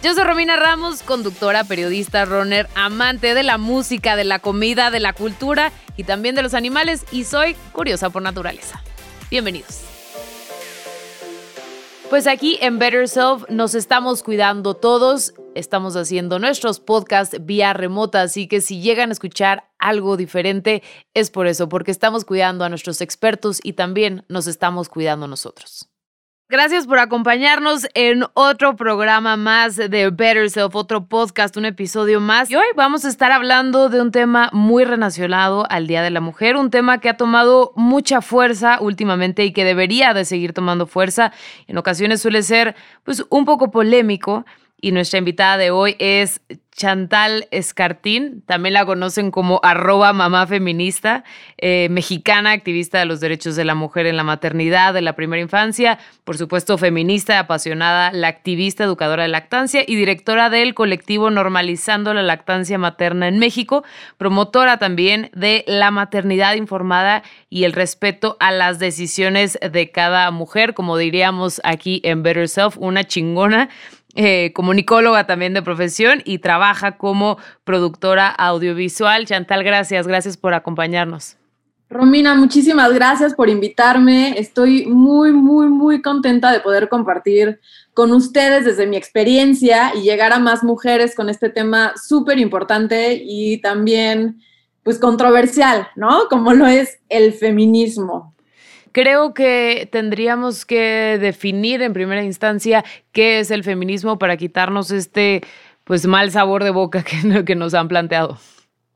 Yo soy Romina Ramos, conductora, periodista, runner, amante de la música, de la comida, de la cultura y también de los animales y soy curiosa por naturaleza. Bienvenidos. Pues aquí en Better Self nos estamos cuidando todos, estamos haciendo nuestros podcasts vía remota, así que si llegan a escuchar algo diferente es por eso, porque estamos cuidando a nuestros expertos y también nos estamos cuidando nosotros. Gracias por acompañarnos en otro programa más de Better Self, otro podcast, un episodio más. Y hoy vamos a estar hablando de un tema muy relacionado al Día de la Mujer, un tema que ha tomado mucha fuerza últimamente y que debería de seguir tomando fuerza. En ocasiones suele ser pues un poco polémico y nuestra invitada de hoy es Chantal Escartín, también la conocen como arroba mamá feminista, eh, mexicana, activista de los derechos de la mujer en la maternidad, de la primera infancia, por supuesto feminista, apasionada, la activista educadora de lactancia y directora del colectivo Normalizando la Lactancia Materna en México, promotora también de la maternidad informada y el respeto a las decisiones de cada mujer, como diríamos aquí en Better Self, una chingona eh, comunicóloga también de profesión y trabaja como productora audiovisual. Chantal, gracias, gracias por acompañarnos. Romina, muchísimas gracias por invitarme. Estoy muy, muy, muy contenta de poder compartir con ustedes desde mi experiencia y llegar a más mujeres con este tema súper importante y también, pues, controversial, ¿no? Como lo es el feminismo. Creo que tendríamos que definir en primera instancia qué es el feminismo para quitarnos este pues mal sabor de boca que, nos han planteado.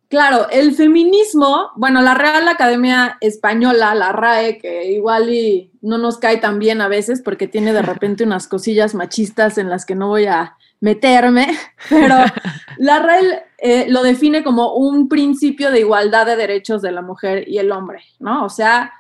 Claro, el feminismo, bueno, la Real Academia Española, la RAE, que igual y no nos cae tan bien a veces porque tiene de repente unas cosillas machistas en las que no voy a meterme, pero la RAE eh, lo define como un principio de igualdad de derechos de la mujer y el hombre, ¿no? O sea,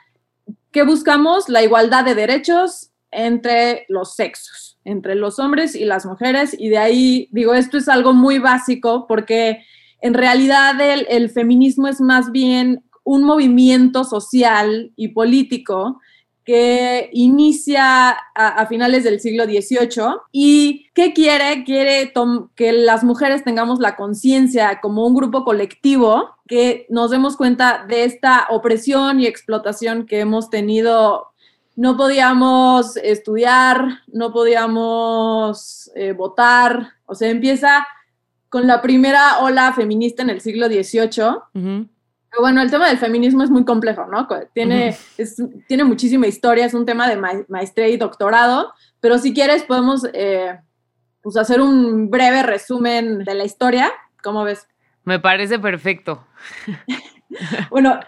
que buscamos la igualdad de derechos entre los sexos, entre los hombres y las mujeres. Y de ahí, digo, esto es algo muy básico porque en realidad el, feminismo es más bien un movimiento social y político que inicia a, finales del siglo XVIII y ¿qué quiere? Quiere que las mujeres tengamos la conciencia como un grupo colectivo, que nos demos cuenta de esta opresión y explotación que hemos tenido. No podíamos estudiar, no podíamos eh, votar, o sea, empieza con la primera ola feminista en el siglo XVIII bueno, el tema del feminismo es muy complejo, ¿no? Tiene, tiene muchísima historia, es un tema de maestría y doctorado, pero si quieres podemos eh, pues hacer un breve resumen de la historia. ¿Cómo ves? Me parece perfecto. bueno,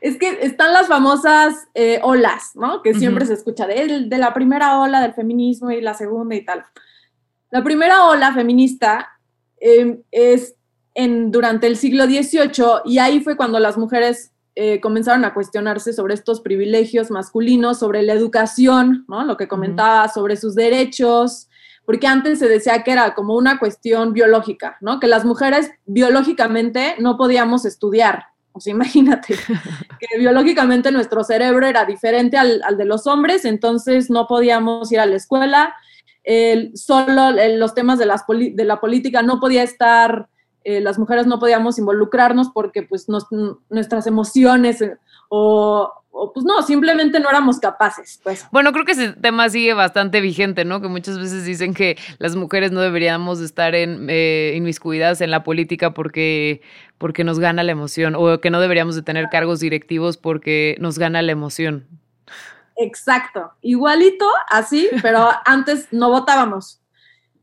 es que están las famosas eh, olas, ¿no? Que siempre se escucha de, de la primera ola del feminismo y la segunda y tal. La primera ola feminista eh, es en, durante el siglo XVIII y ahí fue cuando las mujeres eh, comenzaron a cuestionarse sobre estos privilegios masculinos, sobre la educación, ¿no? lo que comentaba, sobre sus derechos, porque antes se decía que era como una cuestión biológica, ¿no? que las mujeres biológicamente no podíamos estudiar. O sea, imagínate que biológicamente nuestro cerebro era diferente al, de los hombres, entonces no podíamos ir a la escuela, solo los temas de, las de la política no podía estar eh, las mujeres no podíamos involucrarnos porque pues nuestras emociones eh, o, pues no, simplemente no éramos capaces. Pues. Bueno, creo que ese tema sigue bastante vigente, ¿no? Que muchas veces dicen que las mujeres no deberíamos estar en, eh, inmiscuidas en la política porque, porque nos gana la emoción o que no deberíamos de tener cargos directivos porque nos gana la emoción. Exacto, igualito, así, pero antes no votábamos.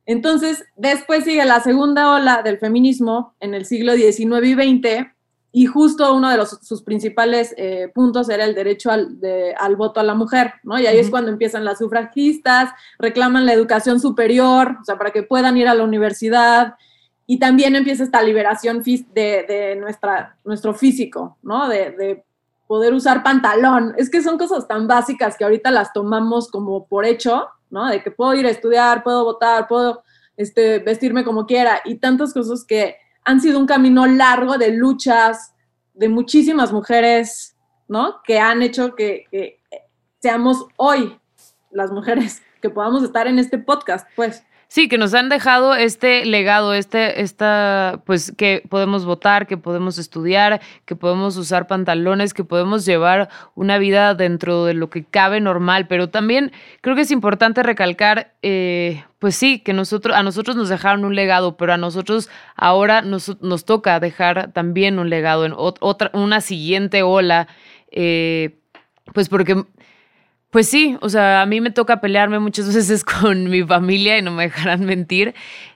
Entonces, después sigue la segunda ola del feminismo en el siglo XIX y XX, y justo uno de los, sus principales eh, puntos era el derecho al, voto a la mujer, ¿no? Y ahí es cuando empiezan las sufragistas, reclaman la educación superior, o sea, para que puedan ir a la universidad, y también empieza esta liberación de, de nuestra, nuestro físico, ¿no? De, de, poder usar pantalón. Es que son cosas tan básicas que ahorita las tomamos como por hecho, ¿no? De que puedo ir a estudiar, puedo votar, puedo este, vestirme como quiera y tantas cosas que han sido un camino largo de luchas de muchísimas mujeres, ¿no? Que han hecho que, seamos hoy las mujeres que podamos estar en este podcast, pues. Sí, que nos han dejado este legado, este, esta, pues que podemos votar, que podemos estudiar, que podemos usar pantalones, que podemos llevar una vida dentro de lo que cabe normal, pero también creo que es importante recalcar, eh, pues sí, que nosotros, a nosotros nos dejaron un legado, pero a nosotros ahora nos, nos toca dejar también un legado en otra, una siguiente ola, eh, pues porque pues sí, o sea, a mí me toca pelearme muchas veces con mi familia y no me dejarán mentir,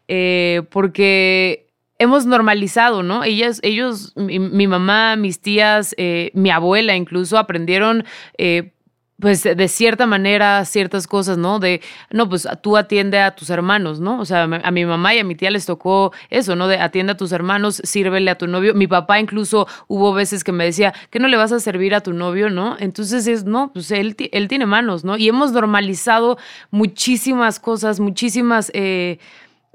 eh, porque hemos normalizado, ¿no? Ellas, ellos, mi, mamá, mis tías, eh, mi abuela incluso aprendieron eh, pues de cierta manera ciertas cosas, ¿no? De, no, pues tú atiende a tus hermanos, ¿no? O sea, a mi mamá y a mi tía les tocó eso, ¿no? De atiende a tus hermanos, sírvele a tu novio. Mi papá incluso hubo veces que me decía, que no le vas a servir a tu novio, ¿no? Entonces es, no, pues él, él tiene manos, ¿no? Y hemos normalizado muchísimas cosas, muchísimas, eh,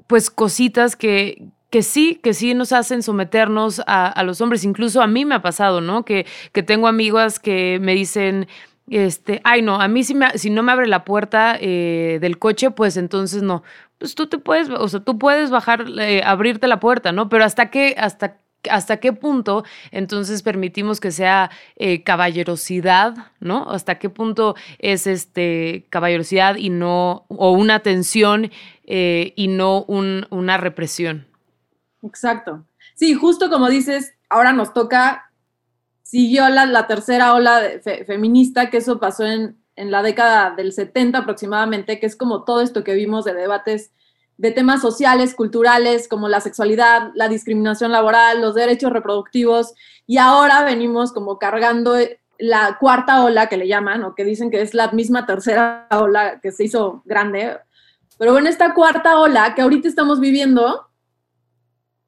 pues cositas que, que sí, que sí nos hacen someternos a, a, los hombres. Incluso a mí me ha pasado, ¿no? Que, que tengo amigas que me dicen, este, ay no, a mí si, no me abre la puerta eh, del coche, pues entonces no. Pues tú te puedes, o sea, tú puedes bajar, eh, abrirte la puerta, ¿no? Pero hasta qué, hasta hasta qué punto entonces permitimos que sea eh, caballerosidad, ¿no? Hasta qué punto es este caballerosidad y no, o una tensión y no un, una represión. Exacto. Sí, justo como dices, ahora nos toca siguió la, tercera ola feminista, que eso pasó en, en, la década del 70 aproximadamente, que es como todo esto que vimos de debates de temas sociales, culturales, como la sexualidad, la discriminación laboral, los derechos reproductivos, y ahora venimos como cargando la cuarta ola que le llaman, o que dicen que es la misma tercera ola que se hizo grande. Pero bueno, esta cuarta ola que ahorita estamos viviendo,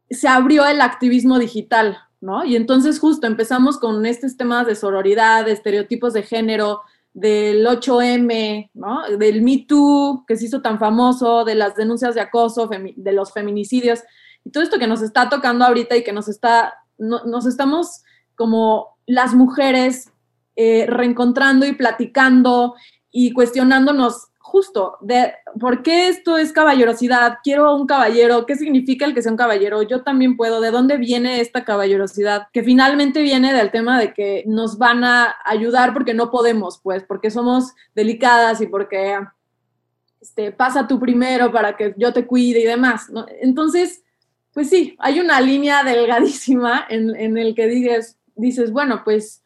se abrió el activismo digital, ¿no? Y entonces justo empezamos con estos temas de sororidad, de estereotipos de género, del 8M, ¿no? Del Me Too, que se hizo tan famoso, de las denuncias de acoso, de los feminicidios, y todo esto que nos está tocando ahorita y que nos está, nos estamos como las mujeres eh, reencontrando y platicando y cuestionándonos justo de por qué esto es caballerosidad, quiero un caballero, qué significa el que sea un caballero, yo también puedo, de dónde viene esta caballerosidad, que finalmente viene del tema de que nos van a ayudar porque no podemos, pues, porque somos delicadas y porque este, pasa tú primero para que yo te cuide y demás, ¿no? Entonces, pues sí, hay una línea delgadísima en, en el que dices, dices, bueno, pues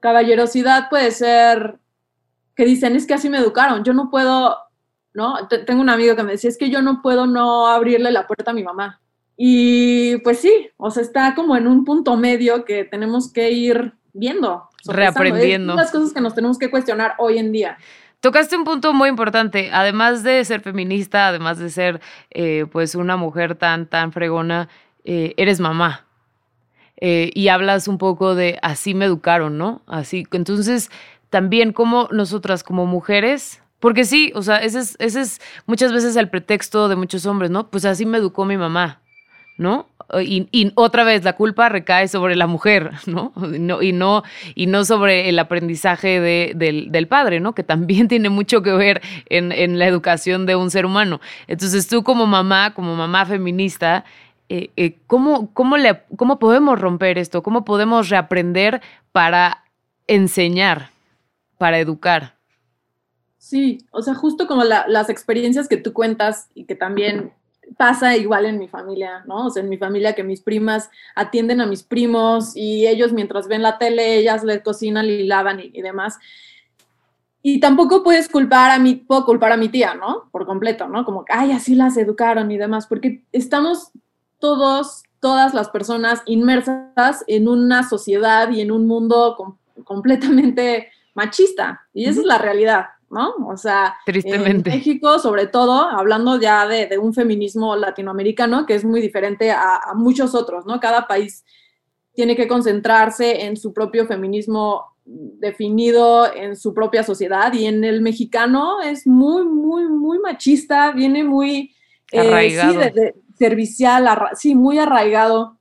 caballerosidad puede ser que dicen, es que así me educaron, yo no puedo, ¿no? tengo un amigo que me decía, es que yo no puedo no abrirle la puerta a mi mamá. Y pues sí, o sea, está como en un punto medio que tenemos que ir viendo. Reaprendiendo. las cosas que nos tenemos que cuestionar hoy en día. Tocaste un punto muy importante, además de ser feminista, además de ser eh, pues una mujer tan, tan fregona, eh, eres mamá. Eh, y hablas un poco de así me educaron, ¿no? Así, entonces también como nosotras como mujeres, porque sí, o sea, ese es, ese es muchas veces el pretexto de muchos hombres, ¿no? Pues así me educó mi mamá, ¿no? Y, otra vez la culpa recae sobre la mujer, ¿no? y, no y no sobre el aprendizaje de, del, padre, ¿no? Que también tiene mucho que ver en, en, la educación de un ser humano. Entonces tú como mamá, como mamá feminista, eh, eh, ¿cómo, cómo, le, ¿cómo podemos romper esto? ¿Cómo podemos reaprender para enseñar? Para educar. Sí, o sea, justo como las experiencias que tú cuentas y que también pasa igual en mi familia, ¿no? O sea, en mi familia que mis primas atienden a mis primos y ellos mientras ven la tele, ellas les cocinan y lavan y, y demás. Y tampoco puedes culpar a mi, puedo culpar a mi tía, ¿no? Por completo, ¿no? Como, ay, así las educaron y demás, porque estamos todos, todas las personas inmersas en una sociedad y en un mundo completamente machista. Y esa es la realidad. ¿no? O sea, Tristemente. en México, sobre todo, hablando ya de, un feminismo latinoamericano que es muy diferente a, a, muchos otros, ¿no? Cada país tiene que concentrarse en su propio feminismo definido en su propia sociedad y en el mexicano es muy, muy, muy machista, viene muy arraigado. Eh, sí, de, servicial, sí, muy arraigado.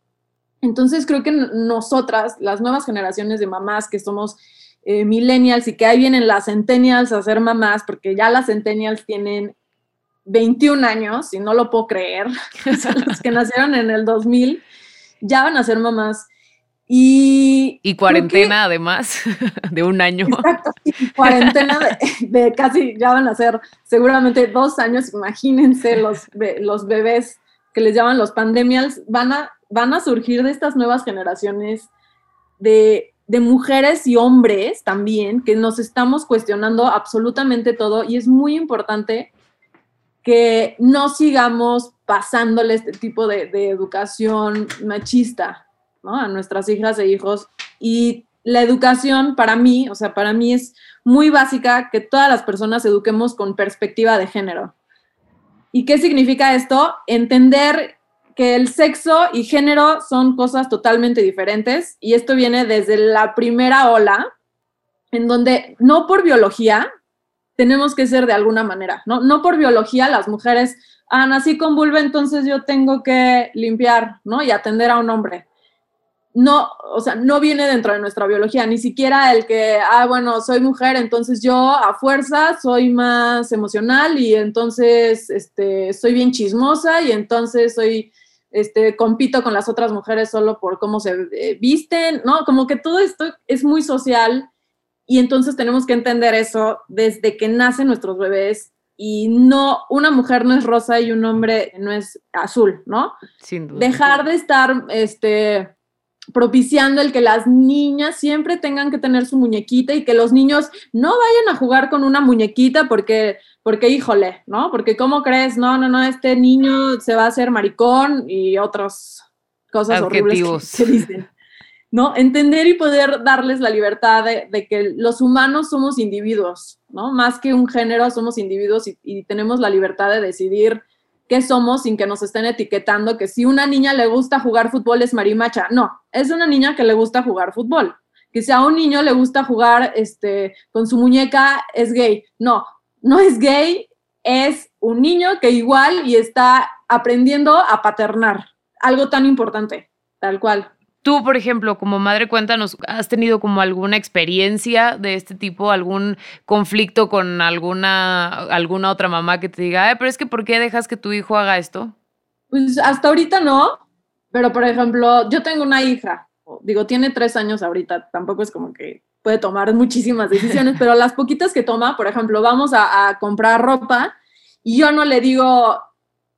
Entonces creo que nosotras, las nuevas generaciones de mamás que somos eh, millennials y que ahí vienen las centennials a ser mamás, porque ya las centennials tienen 21 años y no lo puedo creer, los que nacieron en el 2000 ya van a ser mamás. Y, y cuarentena además de un año. Exacto, cuarentena de, casi, ya van a ser seguramente dos años, imagínense los, los bebés que les llaman los pandemials, van a, van a surgir de estas nuevas generaciones de, de mujeres y hombres también, que nos estamos cuestionando absolutamente todo y es muy importante que no sigamos pasándole este tipo de, educación machista a nuestras hijas e hijos. Y la educación para mí, o sea, para mí es muy básica que todas las personas eduquemos con perspectiva de género. ¿Y qué significa esto? Entender que el sexo y género son cosas totalmente diferentes y esto viene desde la primera ola, en donde no por biología tenemos que ser de alguna manera, ¿no? No por biología las mujeres, ah, nací con vulva, entonces yo tengo que limpiar, ¿no? Y atender a un hombre no, o sea, no viene dentro de nuestra biología, ni siquiera el que, ah, bueno, soy mujer, entonces yo a fuerza soy más emocional y entonces este, soy bien chismosa y entonces soy, este, compito con las otras mujeres solo por cómo se eh, visten, ¿no? Como que todo esto es muy social y entonces tenemos que entender eso desde que nacen nuestros bebés y no, una mujer no es rosa y un hombre no es azul, ¿no? Sin duda. Dejar de estar, este, propiciando el que las niñas siempre tengan que tener su muñequita y que los niños no vayan a jugar con una muñequita porque, porque híjole, ¿no? Porque ¿cómo crees? No, no, no, este niño se va a hacer maricón y otras cosas horribles que, dicen. ¿No? Entender y poder darles la libertad de, que los humanos somos individuos, ¿no? Más que un género, somos individuos y tenemos la libertad de decidir qué somos sin que nos estén etiquetando que si una niña le gusta jugar fútbol es marimacha. No, es una niña que le gusta jugar fútbol. Que si a un niño le gusta jugar este, con su muñeca es gay. No, no es gay, es un niño que igual y está aprendiendo a paternar. Algo tan importante, tal cual. Tú, por ejemplo, como madre, cuéntanos, ¿has tenido como alguna experiencia de este tipo, algún conflicto con alguna, alguna otra mamá que te diga, pero es que ¿por qué dejas que tu hijo haga esto? Pues hasta ahorita no, pero por ejemplo, yo tengo una hija, digo, tiene tres años ahorita, tampoco es como que puede tomar muchísimas decisiones, pero las poquitas que toma, por ejemplo, vamos a, comprar ropa y yo no le digo,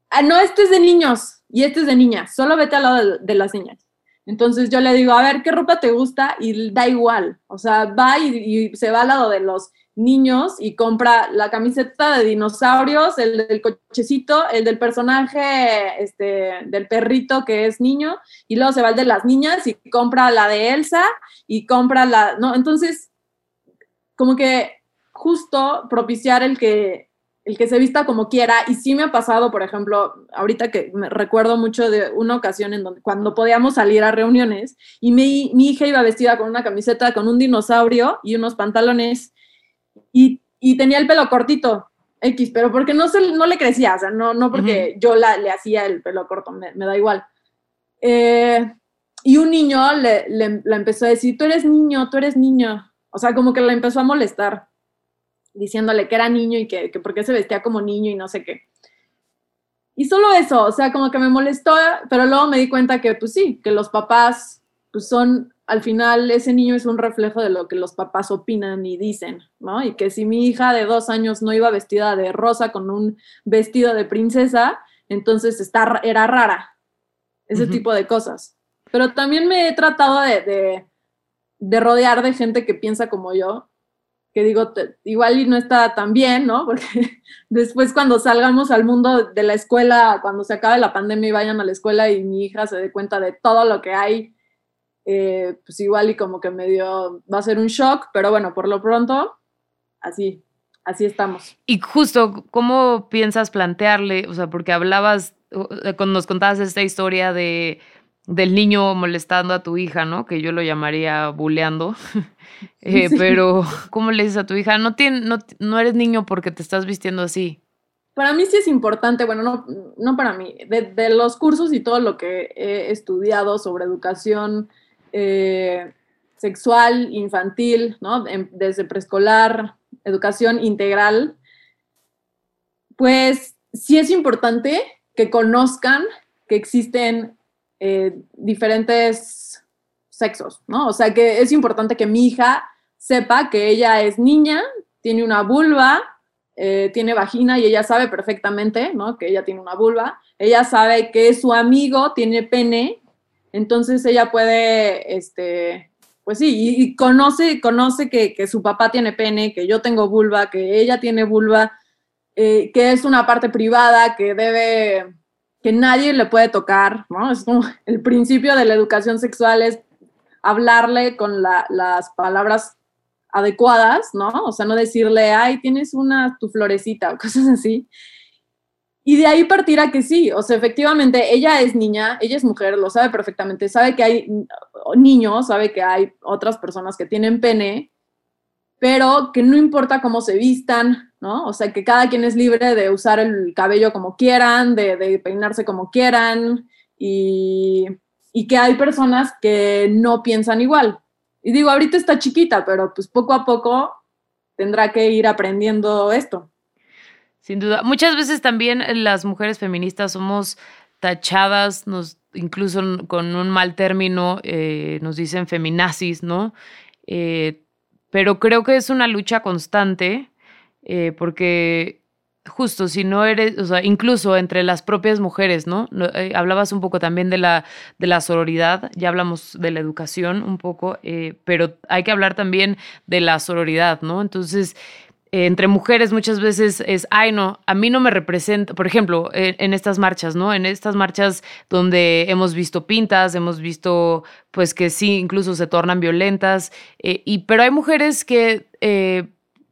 ah, no, este es de niños y este es de niñas, solo vete al lado de las niñas entonces yo le digo, a ver, ¿qué ropa te gusta? Y da igual. O sea, va y, se va al lado de los niños y compra la camiseta de dinosaurios, el del cochecito, el del personaje, este, del perrito que es niño, y luego se va el de las niñas y compra la de Elsa y compra la, ¿no? Entonces, como que justo propiciar el que el que se vista como quiera. Y sí me ha pasado, por ejemplo, ahorita que me recuerdo mucho de una ocasión en donde cuando podíamos salir a reuniones y mi, mi hija iba vestida con una camiseta con un dinosaurio y unos pantalones y, y tenía el pelo cortito. X, pero porque no, se, no le crecía, o sea, no, no porque yo la, le hacía el pelo corto, me, me da igual. Eh, y un niño le, le, le empezó a decir, tú eres niño, tú eres niño. O sea, como que la empezó a molestar diciéndole que era niño y que, que por qué se vestía como niño y no sé qué. Y solo eso, o sea, como que me molestó, pero luego me di cuenta que, pues sí, que los papás, pues son, al final ese niño es un reflejo de lo que los papás opinan y dicen, ¿no? Y que si mi hija de dos años no iba vestida de rosa con un vestido de princesa, entonces está, era rara, ese tipo de cosas. Pero también me he tratado de, de, de rodear de gente que piensa como yo que digo, igual y no está tan bien, ¿no? Porque después cuando salgamos al mundo de la escuela, cuando se acabe la pandemia y vayan a la escuela y mi hija se dé cuenta de todo lo que hay, eh, pues igual y como que medio va a ser un shock, pero bueno, por lo pronto, así, así estamos. Y justo, ¿cómo piensas plantearle? O sea, porque hablabas, cuando nos contabas esta historia de del niño molestando a tu hija, ¿no? Que yo lo llamaría buleando. Eh, pero, ¿cómo le dices a tu hija? No, tiene, no, no eres niño porque te estás vistiendo así. Para mí sí es importante, bueno, no, no para mí, de, los cursos y todo lo que he estudiado sobre educación eh, sexual, infantil, ¿no? desde preescolar, educación integral, pues sí es importante que conozcan que existen eh, diferentes sexos, ¿no? O sea que es importante que mi hija sepa que ella es niña, tiene una vulva, eh, tiene vagina y ella sabe perfectamente, ¿no? Que ella tiene una vulva. Ella sabe que su amigo tiene pene, entonces ella puede, este, pues sí, y, conoce, conoce que, su papá tiene pene, que yo tengo vulva, que ella tiene vulva, eh, que es una parte privada, que debe que nadie le puede tocar, ¿no? Es como el principio de la educación sexual es hablarle con las palabras adecuadas, ¿no? O sea, no decirle, ay, tienes una, tu florecita o cosas así. Y de ahí partir a que sí, o sea, efectivamente, ella es niña, ella es mujer, lo sabe perfectamente, sabe que hay niños, sabe que hay otras personas que tienen pene, pero que no importa cómo se vistan, ¿no? O sea, que cada quien es libre de usar el cabello como quieran, de, peinarse como quieran, y, que hay personas que no piensan igual. Y digo, ahorita está chiquita, pero pues poco a poco tendrá que ir aprendiendo esto. Sin duda. Muchas veces también las mujeres feministas somos tachadas, nos, incluso con un mal término, eh, nos dicen feminazis, ¿no? Eh, pero creo que es una lucha constante eh, porque justo si no eres, o sea, incluso entre las propias mujeres, ¿no? Eh, hablabas un poco también de la, de la sororidad, ya hablamos de la educación un poco, eh, pero hay que hablar también de la sororidad, ¿no? Entonces, entre mujeres muchas veces es, ay, no, a mí no me representa, por ejemplo, en, estas marchas, ¿no? En estas marchas donde hemos visto pintas, hemos visto, pues que sí, incluso se tornan violentas, y, pero hay mujeres que...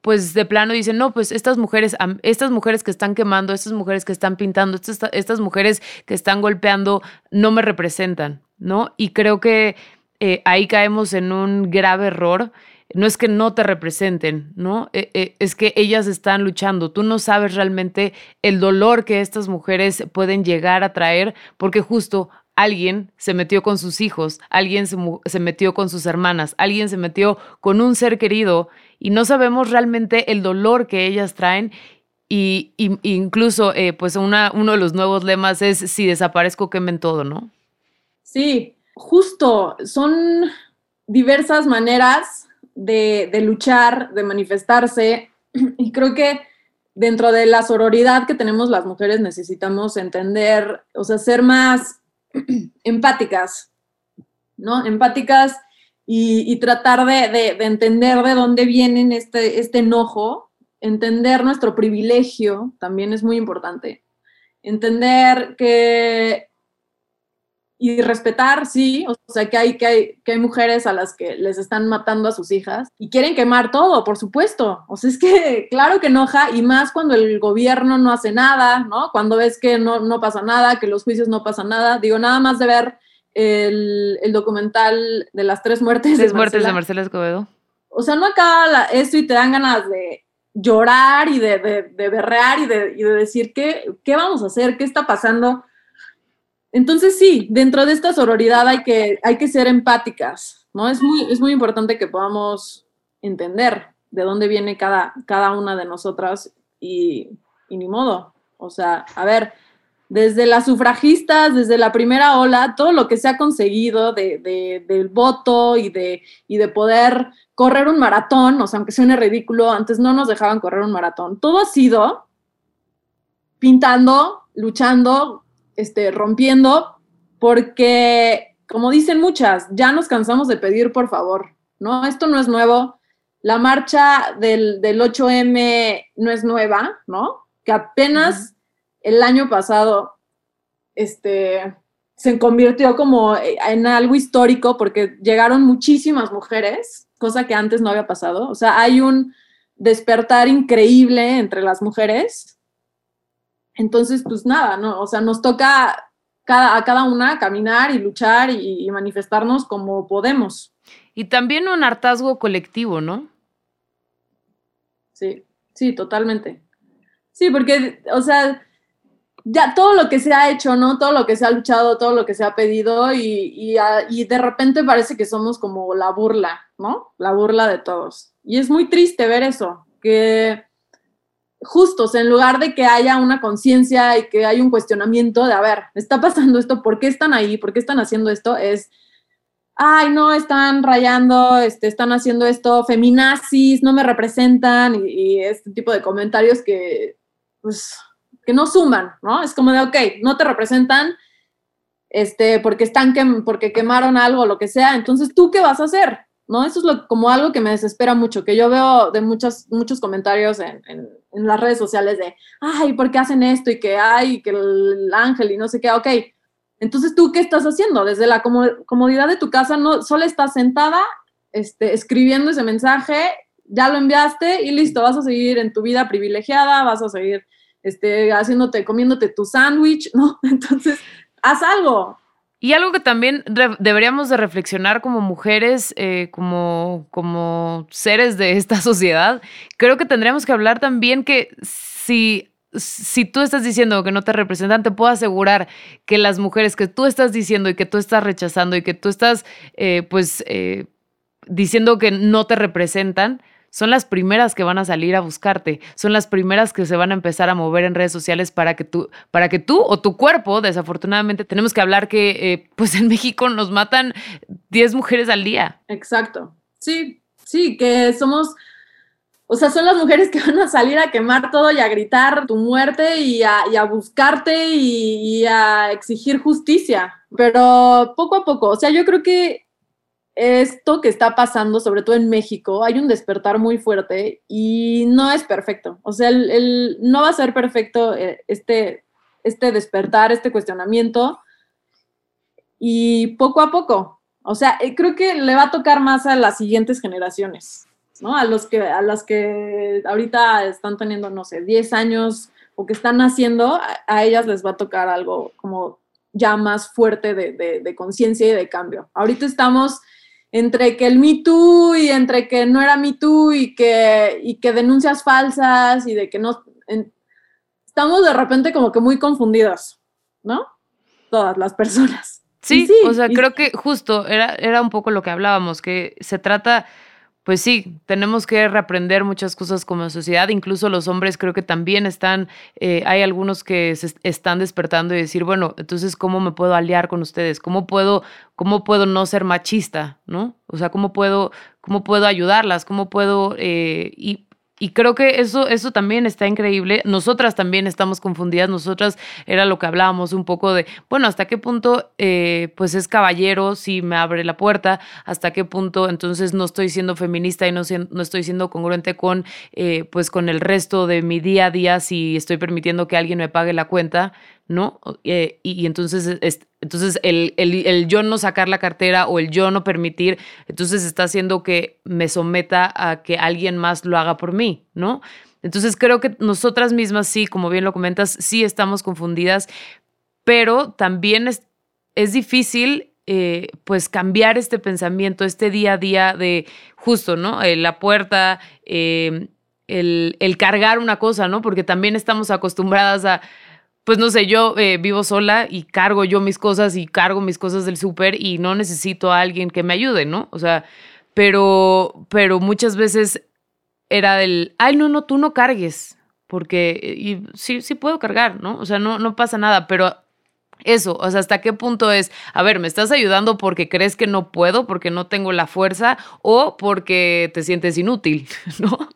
pues de plano dicen, no, pues estas mujeres, estas mujeres que están quemando, estas mujeres que están pintando, estas, estas mujeres que están golpeando, no me representan, ¿no? Y creo que ahí caemos en un grave error no es que no te representen, ¿no? E, e, es que ellas están luchando. Tú no sabes realmente el dolor que estas mujeres pueden llegar a traer porque justo alguien se metió con sus hijos, alguien se, metió con sus hermanas, alguien se metió con un ser querido y no sabemos realmente el dolor que ellas traen. Y, incluso, eh, pues uno de los nuevos lemas es, si desaparezco, quemen todo, ¿no? Sí, justo, son diversas maneras de, luchar, de manifestarse. Y creo que dentro de la sororidad que tenemos las mujeres necesitamos entender, o sea, ser más empáticas, ¿no? Empáticas y, tratar de, entender de dónde viene este, este enojo, entender nuestro privilegio también es muy importante. Entender que y respetar, sí, o sea, que hay, que, hay, que hay mujeres a las que les están matando a sus hijas y quieren quemar todo, por supuesto. O sea, es que claro que enoja y más cuando el gobierno no hace nada, ¿no? Cuando ves que no, no pasa nada, que los juicios no pasan nada. Digo, nada más de ver el, el documental de las tres muertes. Tres muertes de Marcela Escobedo. O sea, no acaba esto y te dan ganas de llorar y de, de, de berrear y de, y de decir, ¿qué, ¿qué vamos a hacer? ¿Qué está pasando? Entonces sí, dentro de esta sororidad hay que, hay que ser empáticas, ¿no? Es muy, es muy importante que podamos entender de dónde viene cada, cada una de nosotras y, ni modo. O sea, a ver, desde las sufragistas, desde la primera ola, todo lo que se ha conseguido de, del voto y de, y de poder correr un maratón, o sea, aunque suene ridículo, antes no nos dejaban correr un maratón, todo ha sido pintando, luchando, este, rompiendo, porque, como dicen muchas, ya nos cansamos de pedir por favor, ¿no? Esto no es nuevo. La marcha del, 8M no es nueva, ¿no? Que apenas el año pasado, este, se convirtió como en algo histórico porque llegaron muchísimas mujeres, cosa que antes no había pasado. O sea, hay un, despertar increíble entre las mujeres. Entonces, pues nada, ¿no? O sea, nos toca cada, a cada una caminar y luchar y, y manifestarnos como podemos. Y también un hartazgo colectivo, ¿no? Sí, sí, totalmente. Sí, porque, o sea, ya todo lo que se ha hecho, ¿no? Todo lo que se ha luchado, todo lo que se ha pedido y, y, de repente parece que somos como la burla, ¿no? La burla de todos. Y es muy triste ver eso, que justos, en lugar de que haya una conciencia y que haya un cuestionamiento de, a ver, está pasando esto, ¿por qué están ahí? ¿Por qué están haciendo esto? Es, ay, no, están rayando, este, están haciendo esto, feminazis, no me representan y, este tipo de comentarios que, pues, que no suman, ¿no? Es como de, ok, no te representan, este, porque están, porque quemaron algo lo que sea, entonces, ¿tú qué vas a hacer? ¿No? Eso es lo, como algo que me desespera mucho, que yo veo de muchos, muchos comentarios en, en, las redes sociales de, ay, ¿por qué hacen esto? Y que, ay, que el ángel y no sé qué, ok. Entonces, ¿tú qué estás haciendo? Desde la comodidad de tu casa, no, solo estás sentada, este, escribiendo ese mensaje, ya lo enviaste y listo, vas a seguir en tu vida privilegiada, vas a seguir este, haciéndote, comiéndote tu sándwich, ¿no? Entonces, haz algo. Y algo que también deberíamos de reflexionar como mujeres, eh, como, como seres de esta sociedad, creo que tendríamos que hablar también que si si tú estás diciendo que no te representan, te puedo asegurar que las mujeres que tú estás diciendo y que tú estás rechazando y que tú estás, eh, pues, eh, diciendo que no te representan, son las primeras que van a salir a buscarte, son las primeras que se van a empezar a mover en redes sociales para que tú, para que tú o tu cuerpo, desafortunadamente, tenemos que hablar que eh, pues en México nos matan 10 mujeres al día. Exacto. Sí, sí, que somos, o sea, son las mujeres que van a salir a quemar todo y a gritar tu muerte y a, a buscarte y, y a exigir justicia. Pero poco a poco, o sea, yo creo que esto que está pasando, sobre todo en México, hay un despertar muy fuerte y no es perfecto. O sea, el, no va a ser perfecto eh, este, este despertar, este cuestionamiento. Y poco a poco, o sea, eh, creo que le va a tocar más a las siguientes generaciones, ¿no? A, los que, a las que ahorita están teniendo, no sé, 10 años o que están naciendo, a, ellas les va a tocar algo como ya más fuerte de, de conciencia y de cambio. Ahorita estamos entre que el Me Too y entre que no era Me Too y que, y que denuncias falsas y de que no... estamos de repente como que muy confundidas, ¿no? Todas las personas. Sí, o sea, creo que justo era, era un poco lo que hablábamos, que se trata pues sí, tenemos que reaprender muchas cosas como sociedad. Incluso los hombres creo que también están, eh, hay algunos que se están despertando y decir, bueno, entonces, ¿cómo me puedo aliar con ustedes? ¿Cómo puedo, cómo puedo no ser machista? ¿No? O sea, ¿cómo puedo, cómo puedo ayudarlas? ¿Cómo puedo, eh, y y creo que eso, eso también está increíble. Nosotras también estamos confundidas. Nosotras era lo que hablábamos un poco de, bueno, hasta qué punto eh, pues es caballero si me abre la puerta, hasta qué punto entonces no estoy siendo feminista y no, no estoy siendo congruente con, eh, pues con el resto de mi día a día si estoy permitiendo que alguien me pague la cuenta. ¿no? Eh, y, entonces, entonces el, el, yo no sacar la cartera o el yo no permitir, entonces está haciendo que me someta a que alguien más lo haga por mí, ¿no? Entonces creo que nosotras mismas sí, como bien lo comentas, sí estamos confundidas, pero también es, es difícil eh, pues cambiar este pensamiento, este día a día de justo, ¿no? Eh, la puerta, el, el, cargar una cosa, ¿no? Porque también estamos acostumbradas a, pues no sé, yo eh, vivo sola y cargo yo mis cosas y cargo mis cosas del súper y no necesito a alguien que me ayude, ¿no? O sea, pero, pero muchas veces era el, ay, no, no, tú no cargues, porque y sí, sí puedo cargar, ¿no? O sea, no, no pasa nada, pero eso, o sea, ¿hasta qué punto es, a ver, me estás ayudando porque crees que no puedo, porque no tengo la fuerza o porque te sientes inútil, ¿no?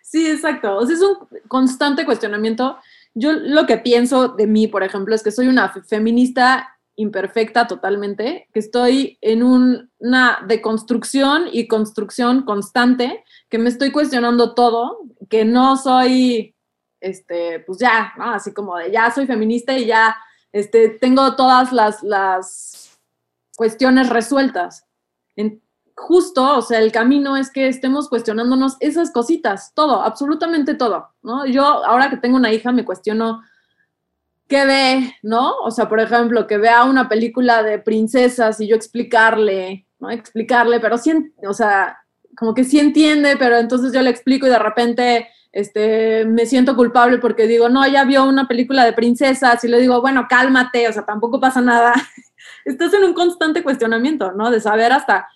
Sí, exacto. O sea, es un constante cuestionamiento yo lo que pienso de mí, por ejemplo, es que soy una feminista imperfecta totalmente, que estoy en una deconstrucción y construcción constante, que me estoy cuestionando todo, que no soy, este, pues ya, así como de ya soy feminista y ya este, tengo todas las, las cuestiones resueltas. Justo, o sea, el camino es que estemos cuestionándonos esas cositas, todo, absolutamente todo, ¿no? Yo ahora que tengo una hija me cuestiono qué ve, ¿no? O sea, por ejemplo, que vea una película de princesas y yo explicarle, ¿no? Explicarle, pero sí, o sea, como que sí entiende, pero entonces yo le explico y de repente este, me siento culpable porque digo, no, ella vio una película de princesas y le digo, bueno, cálmate, o sea, tampoco pasa nada. Estás en un constante cuestionamiento, ¿no? De saber hasta,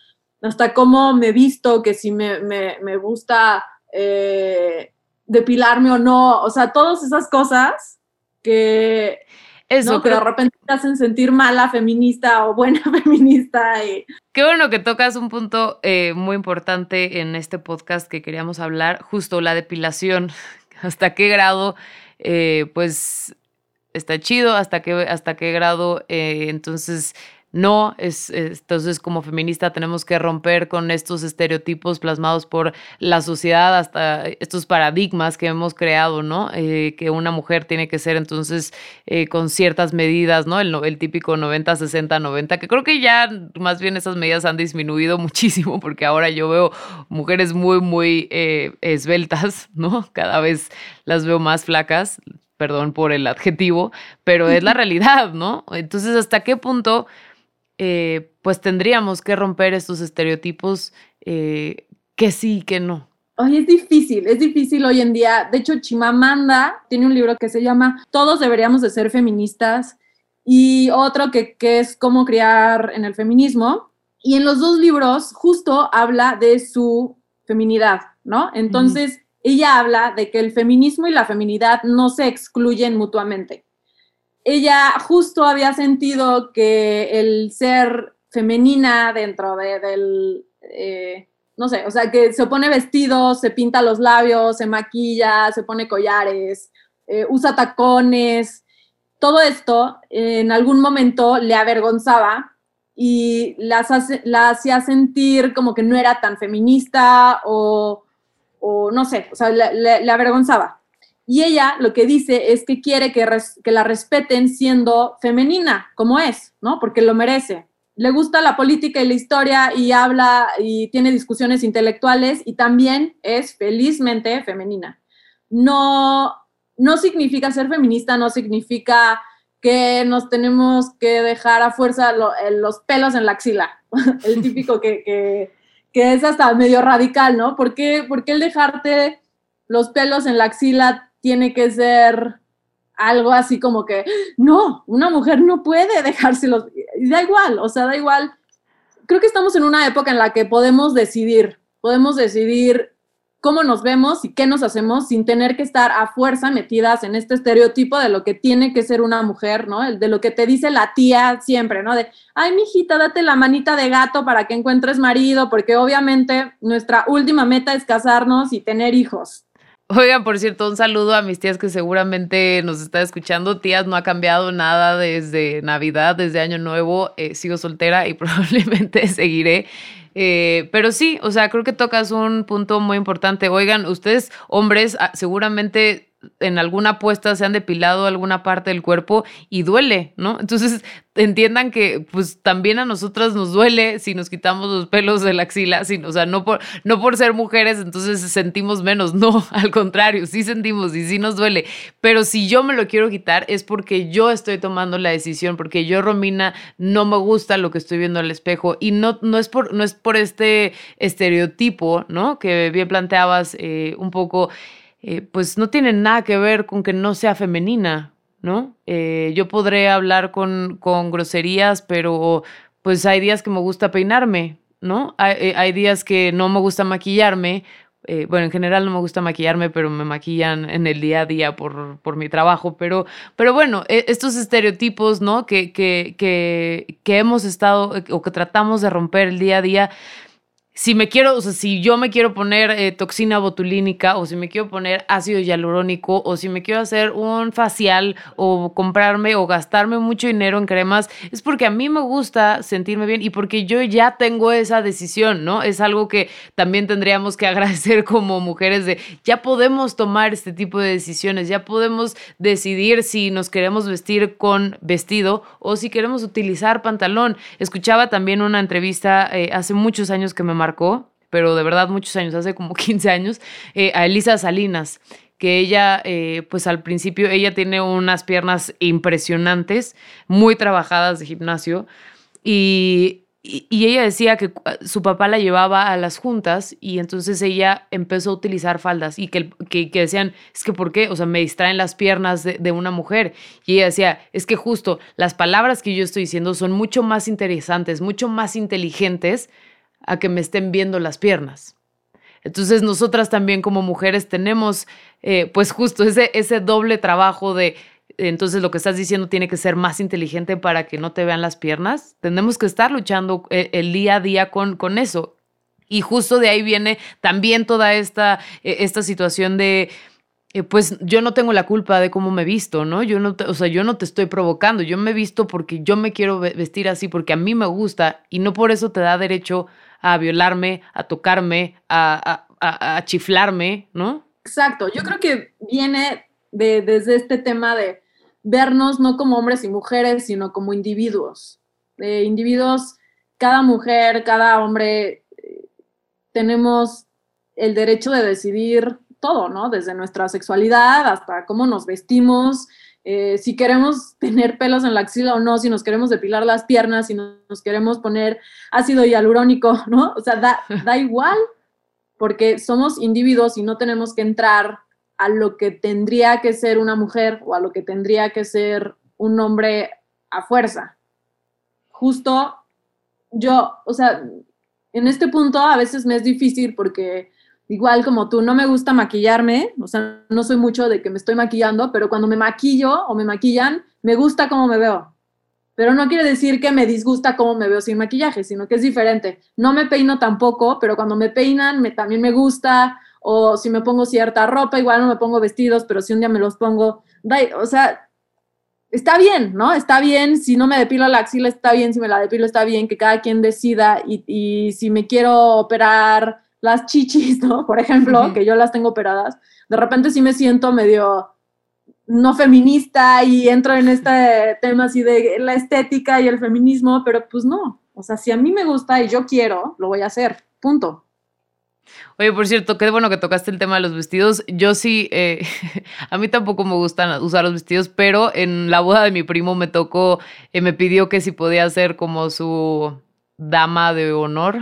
hasta cómo me visto, que si me, me, gusta eh, depilarme o no, o sea, todas esas cosas que eso, que de repente te hacen sentir mala feminista o buena feminista. Y... Qué bueno que tocas un punto eh, muy importante en este podcast que queríamos hablar, justo la depilación. ¿Hasta qué grado, eh, pues, está chido? ¿Hasta qué, hasta qué grado, entonces, no, es, entonces como feminista tenemos que romper con estos estereotipos plasmados por la sociedad, hasta estos paradigmas que hemos creado, ¿no? Eh, que una mujer tiene que ser entonces eh, con ciertas medidas, ¿no? El, el típico 90, 60, 90, que creo que ya más bien esas medidas han disminuido muchísimo porque ahora yo veo mujeres muy, muy eh, esbeltas, ¿no? Cada vez las veo más flacas, perdón por el adjetivo, pero es la realidad, ¿no? Entonces, ¿hasta qué punto eh, pues tendríamos que romper estos estereotipos eh, que sí, que no. Ay, es difícil, es difícil hoy en día. De hecho, Chimamanda tiene un libro que se llama Todos deberíamos de ser feministas y otro que, es Cómo criar en el feminismo. Y en los dos libros justo habla de su feminidad, ¿no? Entonces, ella habla de que el feminismo y la feminidad no se excluyen mutuamente ella justo había sentido que el ser femenina dentro de, del, eh, no sé, o sea, que se pone vestidos, se pinta los labios, se maquilla, se pone collares, eh, usa tacones, todo esto en algún momento le avergonzaba y las la hacía sentir como que no era tan feminista o, no sé, o sea, le avergonzaba. Y ella lo que dice es que quiere que, la respeten siendo femenina, como es, ¿no? Porque lo merece. Le gusta la política y la historia y habla y tiene discusiones intelectuales y también es felizmente femenina. No, no significa ser feminista, no significa que nos tenemos que dejar a fuerza los pelos en la axila, el típico que, que, que, es hasta medio radical, ¿no? ¿Por qué, ¿Por qué el dejarte los pelos en la axila tiene que ser algo así como que, no, una mujer no puede dejárselos, da igual, o sea, da igual. Creo que estamos en una época en la que podemos decidir, podemos decidir cómo nos vemos y qué nos hacemos sin tener que estar a fuerza metidas en este estereotipo de lo que tiene que ser una mujer, ¿no? De lo que te dice la tía siempre, ¿no? De, ay, mijita, date la manita de gato para que encuentres marido, porque obviamente nuestra última meta es casarnos y tener hijos. Oigan, por cierto, un saludo a mis tías que seguramente nos está escuchando. Tías, no ha cambiado nada desde Navidad, desde Año Nuevo. Eh, sigo soltera y probablemente seguiré. Eh, pero sí, o sea, creo que tocas un punto muy importante. Oigan, ustedes, hombres, ah, seguramente en alguna apuesta se han depilado alguna parte del cuerpo y duele, ¿no? Entonces entiendan que pues también a nosotras nos duele si nos quitamos los pelos de la axila, o sea, no por, no por ser mujeres entonces sentimos menos, no, al contrario, sí sentimos y sí nos duele, pero si yo me lo quiero quitar es porque yo estoy tomando la decisión, porque yo, Romina, no me gusta lo que estoy viendo al espejo y no, no, es, por, no es por este estereotipo, ¿no? Que bien planteabas eh, un poco eh, pues no tiene nada que ver con que no sea femenina, ¿no? Eh, yo podré hablar con, con, groserías, pero pues hay días que me gusta peinarme, ¿no? Hay, eh, días que no me gusta maquillarme. bueno, en general no me gusta maquillarme, pero me maquillan en el día a día por, por mi trabajo. Pero, pero bueno, e, estos estereotipos, ¿no? Que, que, que, que hemos estado o que tratamos de romper el día a día si me quiero, o sea, si yo me quiero poner eh, toxina botulínica o si me quiero poner ácido hialurónico o si me quiero hacer un facial o comprarme o gastarme mucho dinero en cremas, es porque a mí me gusta sentirme bien y porque yo ya tengo esa decisión, ¿no? Es algo que también tendríamos que agradecer como mujeres de ya podemos tomar este tipo de decisiones, ya podemos decidir si nos queremos vestir con vestido o si queremos utilizar pantalón. Escuchaba también una entrevista eh, hace muchos años que me marcó, pero de verdad muchos años, hace como 15 años, eh, a Elisa Salinas, que ella, eh, pues al principio, ella tiene unas piernas impresionantes, muy trabajadas de gimnasio, y, ella decía que su papá la llevaba a las juntas y entonces ella empezó a utilizar faldas y que, que, decían, es que ¿por qué? O sea, me distraen las piernas de, de, una mujer. Y ella decía, es que justo las palabras que yo estoy diciendo son mucho más interesantes, mucho más inteligentes a que me estén viendo las piernas. Entonces nosotras también como mujeres tenemos eh, pues justo ese, ese doble trabajo de, entonces lo que estás diciendo tiene que ser más inteligente para que no te vean las piernas. Tenemos que estar luchando el, eh, el día a día con, con eso. Y justo de ahí viene también toda esta, e, esta situación de, pues yo no tengo la culpa de cómo me visto, ¿no? Yo no, te, o sea, yo no te estoy provocando, yo me visto porque yo me quiero vestir así, porque a mí me gusta y no por eso te da derecho a violarme, a tocarme, a, a, chiflarme, ¿no? Exacto, yo creo que viene de, desde este tema de vernos no como hombres y mujeres, sino como individuos. De individuos, cada mujer, cada hombre, eh, tenemos el derecho de decidir todo, ¿no? Desde nuestra sexualidad hasta cómo nos vestimos, eh, si queremos tener pelos en la axila o no, si nos queremos depilar las piernas, si nos queremos poner ácido hialurónico, ¿no? O sea, da, da igual, porque somos individuos y no tenemos que entrar a lo que tendría que ser una mujer o a lo que tendría que ser un hombre a fuerza. Justo yo, o sea, en este punto a veces me es difícil porque igual como tú, no me gusta maquillarme, o sea, no soy mucho de que me estoy maquillando, pero cuando me maquillo o me maquillan, me gusta cómo me veo. Pero no quiere decir que me disgusta cómo me veo sin maquillaje, sino que es diferente. No me peino tampoco, pero cuando me peinan me, también me gusta, o si me pongo cierta ropa, igual no me pongo vestidos, pero si un día me los pongo, o sea, está bien, ¿no? Está bien, si no me depilo la axila, está bien, si me la depilo, está bien, que cada quien decida, y, y si me quiero operar las chichis, ¿no? Por ejemplo, que yo las tengo operadas, de repente sí me siento medio no feminista y entro en este tema así de la estética y el feminismo, pero pues no. O sea, si a mí me gusta y yo quiero, lo voy a hacer. Punto. Oye, por cierto, qué bueno que tocaste el tema de los vestidos. Yo sí, eh, a mí tampoco me gustan usar los vestidos, pero en la boda de mi primo me tocó, eh, me pidió que si podía hacer como su dama de honor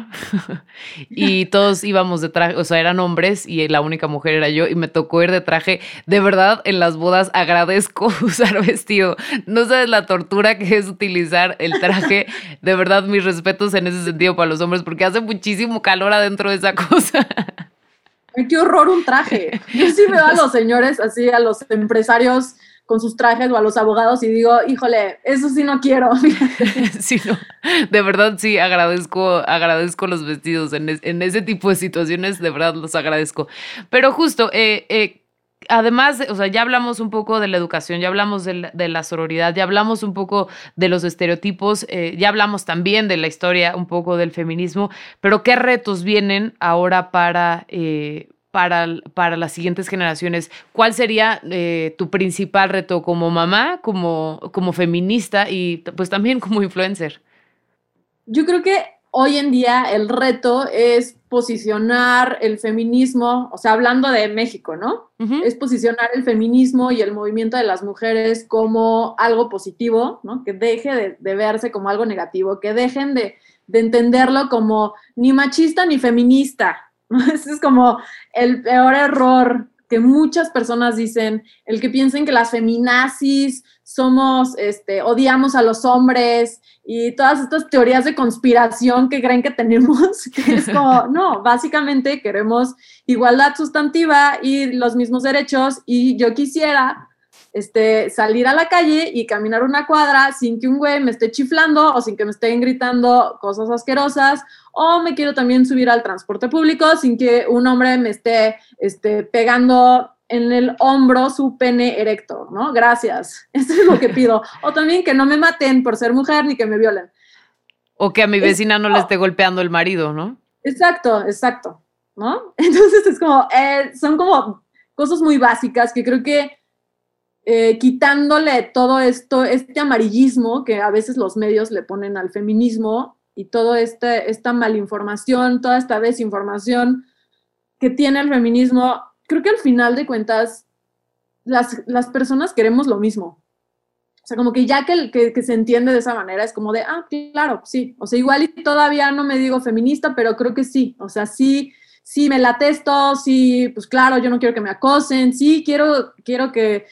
y todos íbamos de traje, o sea, eran hombres y la única mujer era yo y me tocó ir de traje. De verdad, en las bodas agradezco usar vestido. No sabes la tortura que es utilizar el traje. De verdad, mis respetos en ese sentido para los hombres porque hace muchísimo calor adentro de esa cosa. Qué horror un traje. Yo sí veo a los señores así, a los empresarios con sus trajes o a los abogados y digo, híjole, eso sí no quiero. sí. De verdad sí, agradezco, agradezco los vestidos en, ese tipo de situaciones, de verdad los agradezco. Pero justo, eh, eh, además, o sea, ya hablamos un poco de la educación, ya hablamos de la, sororidad, ya hablamos un poco de los estereotipos, eh, ya hablamos también de la historia, un poco del feminismo, pero ¿qué retos vienen ahora para para, para las siguientes generaciones, ¿cuál sería eh, tu principal reto como mamá, como, como feminista y pues también como influencer? Yo creo que hoy en día el reto es posicionar el feminismo, o sea, hablando de México, ¿no? Es posicionar el feminismo y el movimiento de las mujeres como algo positivo, ¿no? Que deje de, de verse como algo negativo, que dejen de, de entenderlo como ni machista ni feminista, Ese es como el peor error que muchas personas dicen, el que piensen que las feminazis somos, este, odiamos a los hombres y todas estas teorías de conspiración que creen que tenemos, que es como, no, básicamente queremos igualdad sustantiva y los mismos derechos y yo quisiera este, salir a la calle y caminar una cuadra sin que un güey me esté chiflando o sin que me estén gritando cosas asquerosas, o me quiero también subir al transporte público sin que un hombre me esté este, pegando en el hombro su pene erecto, ¿no? Gracias. Eso es lo que pido. O también que no me maten por ser mujer ni que me violen. O que a mi vecina no le esté golpeando el marido, ¿no? Exacto, exacto, ¿no? Entonces es como, eh, son como cosas muy básicas que creo que eh, quitándole todo esto, este amarillismo que a veces los medios le ponen al feminismo y toda este, esta malinformación, toda esta desinformación que tiene el feminismo, creo que al final de cuentas las, las personas queremos lo mismo. O sea, como que ya que, que, que, se entiende de esa manera, es como de, ah, claro, sí. O sea, igual y todavía no me digo feminista, pero creo que sí. O sea, sí, sí me la testo, sí, pues claro, yo no quiero que me acosen, sí, quiero, quiero que,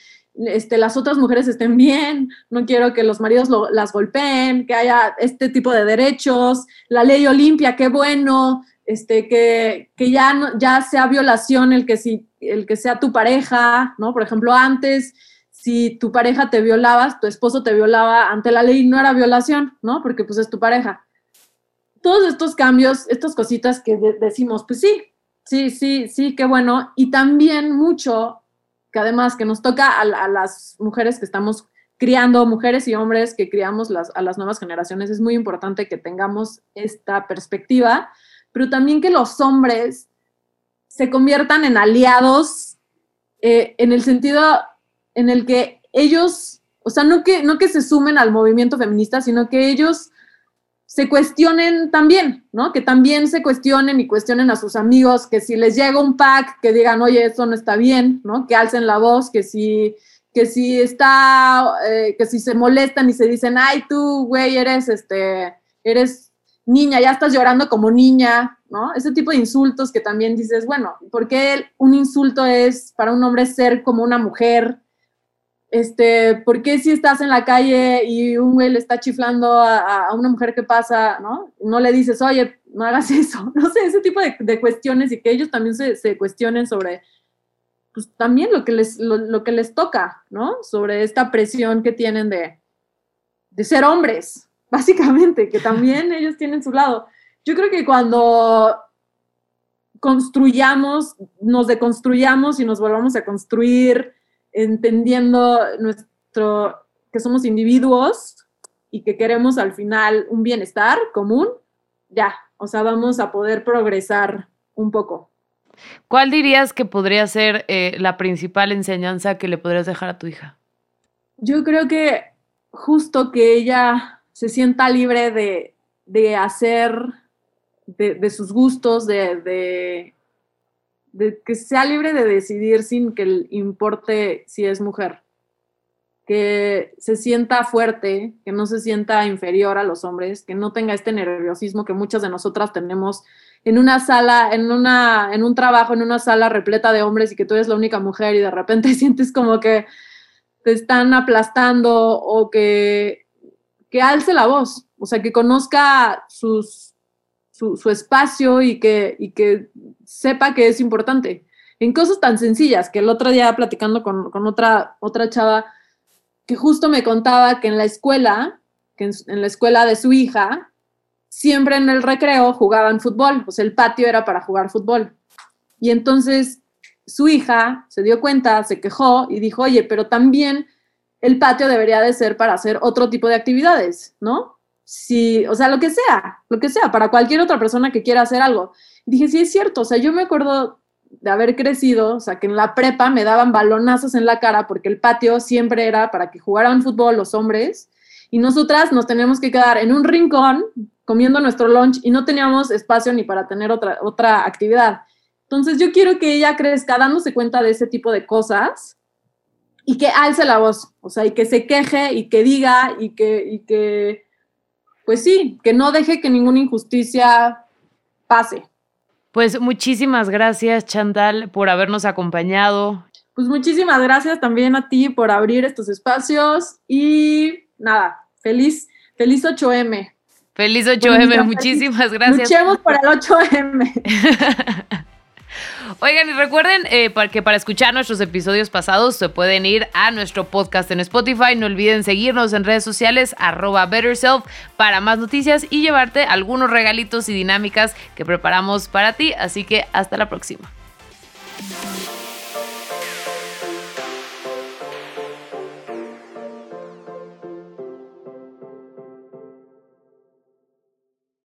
este, las otras mujeres estén bien, no quiero que los maridos las golpeen, que haya este tipo de derechos, la ley Olimpia, qué bueno, este, que, que ya, no, ya sea violación el que, si, el que sea tu pareja, ¿no? Por ejemplo, antes, si tu pareja te violaba, tu esposo te violaba, ante la ley no era violación, ¿no? Porque pues es tu pareja. Todos estos cambios, estas cositas que decimos, pues sí, sí, sí, sí, qué bueno. Y también mucho además que nos toca a, las mujeres que estamos criando, mujeres y hombres que criamos a las nuevas generaciones, es muy importante que tengamos esta perspectiva, pero también que los hombres se conviertan en aliados eh, en el sentido en el que ellos, o sea, no que, no que se sumen al movimiento feminista, sino que ellos se cuestionen también, ¿no? Que también se cuestionen y cuestionen a sus amigos, que si les llega un pack, que digan, oye, esto no está bien, ¿no? Que alcen la voz, que si, que si está, eh, que si se molestan y se dicen, ay, tú, güey, eres, este, eres niña, ya estás llorando como niña, ¿no? Ese tipo de insultos que también dices, bueno, ¿por qué un insulto es para un hombre ser como una mujer? Este, ¿por qué si estás en la calle y un güey le está chiflando a, una mujer que pasa, ¿no? No le dices, oye, no hagas eso, no sé, ese tipo de, cuestiones y que ellos también se, cuestionen sobre, pues también lo que les, lo, que les toca, ¿no? Sobre esta presión que tienen de, de ser hombres, básicamente, que también ellos tienen su lado. Yo creo que cuando construyamos, nos deconstruyamos y nos volvamos a construir, entendiendo nuestro, que somos individuos y que queremos al final un bienestar común, ya, o sea, vamos a poder progresar un poco. ¿Cuál dirías que podría ser eh, la principal enseñanza que le podrías dejar a tu hija? Yo creo que justo que ella se sienta libre de, hacer, de, sus gustos, de, de que sea libre de decidir sin que le importe si es mujer, que se sienta fuerte, que no se sienta inferior a los hombres, que no tenga este nerviosismo que muchas de nosotras tenemos en una sala, en, una, en un trabajo, en una sala repleta de hombres y que tú eres la única mujer y de repente sientes como que te están aplastando o que, que alce la voz, o sea, que conozca sus su, espacio y que, y que sepa que es importante. En cosas tan sencillas, que el otro día platicando con, otra, otra chava, que justo me contaba que en la escuela, que en, la escuela de su hija, siempre en el recreo jugaban fútbol, pues el patio era para jugar fútbol. Y entonces su hija se dio cuenta, se quejó y dijo, oye, pero también el patio debería de ser para hacer otro tipo de actividades, ¿no? Si, o sea, lo que sea, lo que sea, para cualquier otra persona que quiera hacer algo. dije, sí, es cierto, o sea, yo me acuerdo de haber crecido, o sea, que en la prepa me daban balonazos en la cara porque el patio siempre era para que jugaran fútbol los hombres y nosotras nos teníamos que quedar en un rincón comiendo nuestro lunch y no teníamos espacio ni para tener otra, otra actividad. Entonces yo quiero que ella crezca dándose cuenta de ese tipo de cosas y que alce la voz, o sea, y que se queje y que diga y que, y que pues sí, que no deje que ninguna injusticia pase. Pues muchísimas gracias, Chantal, por habernos acompañado. Pues muchísimas gracias también a ti por abrir estos espacios y nada, feliz, feliz 8M. Feliz 8M, muchísimas gracias. Luchemos por el 8M. Oigan, y recuerden eh, que para escuchar nuestros episodios pasados se pueden ir a nuestro podcast en Spotify. No olviden seguirnos en redes sociales, arroba BetterSelf, para más noticias y llevarte algunos regalitos y dinámicas que preparamos para ti. Así que hasta la próxima.